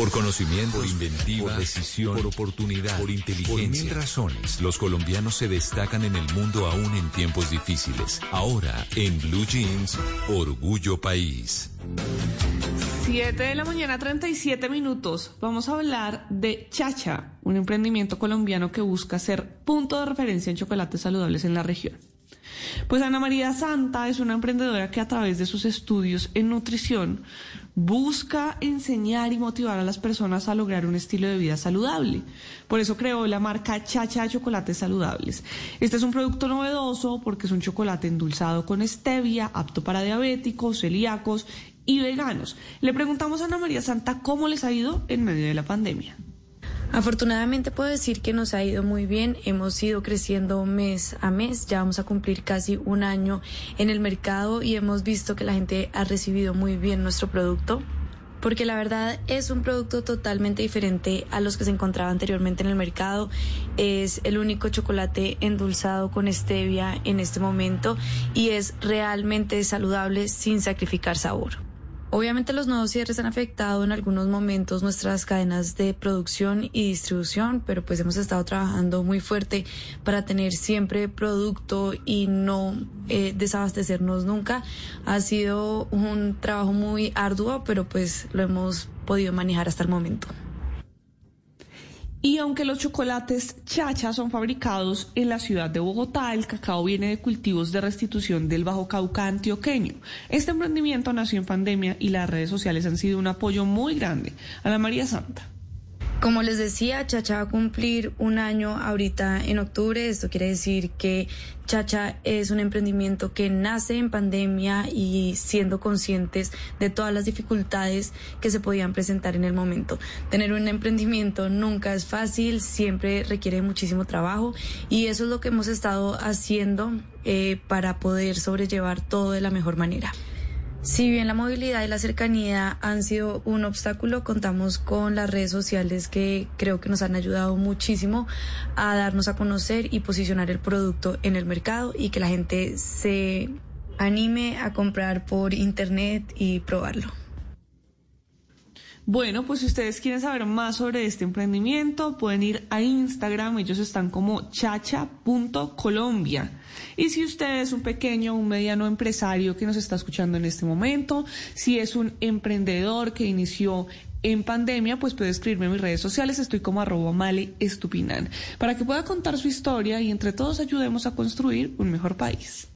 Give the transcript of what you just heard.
Por conocimiento, por inventiva, por decisión, por oportunidad, por inteligencia. Por mil razones, los colombianos se destacan en el mundo aún en tiempos difíciles. Ahora, en Blue Jeans, Orgullo País. 7 de la mañana, 37 minutos. Vamos a hablar de Chacha, un emprendimiento colombiano que busca ser punto de referencia en chocolates saludables en la región. Pues Ana María Santa es una emprendedora que a través de sus estudios en nutrición busca enseñar y motivar a las personas a lograr un estilo de vida saludable. Por eso creó la marca Chacha Chocolates Saludables. Este es un producto novedoso porque es un chocolate endulzado con stevia, apto para diabéticos, celíacos y veganos. Le preguntamos a Ana María Santa cómo les ha ido en medio de la pandemia. Afortunadamente puedo decir que nos ha ido muy bien, hemos ido creciendo mes a mes, ya vamos a cumplir casi un año en el mercado y hemos visto que la gente ha recibido muy bien nuestro producto porque la verdad es un producto totalmente diferente a los que se encontraba anteriormente en el mercado. Es el único chocolate endulzado con stevia en este momento y es realmente saludable sin sacrificar sabor. Obviamente los nuevos cierres han afectado en algunos momentos nuestras cadenas de producción y distribución, pero pues hemos estado trabajando muy fuerte para tener siempre producto y no eh, desabastecernos nunca. Ha sido un trabajo muy arduo, pero pues lo hemos podido manejar hasta el momento. Y aunque los chocolates chacha son fabricados en la ciudad de Bogotá, el cacao viene de cultivos de restitución del Bajo Cauca antioqueño. Este emprendimiento nació en pandemia y las redes sociales han sido un apoyo muy grande a la María Santa. Como les decía, Chacha va a cumplir un año ahorita en octubre. Esto quiere decir que Chacha es un emprendimiento que nace en pandemia y siendo conscientes de todas las dificultades que se podían presentar en el momento. Tener un emprendimiento nunca es fácil, siempre requiere muchísimo trabajo y eso es lo que hemos estado haciendo eh, para poder sobrellevar todo de la mejor manera. Si bien la movilidad y la cercanía han sido un obstáculo, contamos con las redes sociales que creo que nos han ayudado muchísimo a darnos a conocer y posicionar el producto en el mercado y que la gente se anime a comprar por internet y probarlo. Bueno, pues si ustedes quieren saber más sobre este emprendimiento, pueden ir a Instagram, ellos están como chacha.colombia. Y si usted es un pequeño, un mediano empresario que nos está escuchando en este momento, si es un emprendedor que inició en pandemia, pues puede escribirme en mis redes sociales, estoy como arroba male estupinan, para que pueda contar su historia y entre todos ayudemos a construir un mejor país.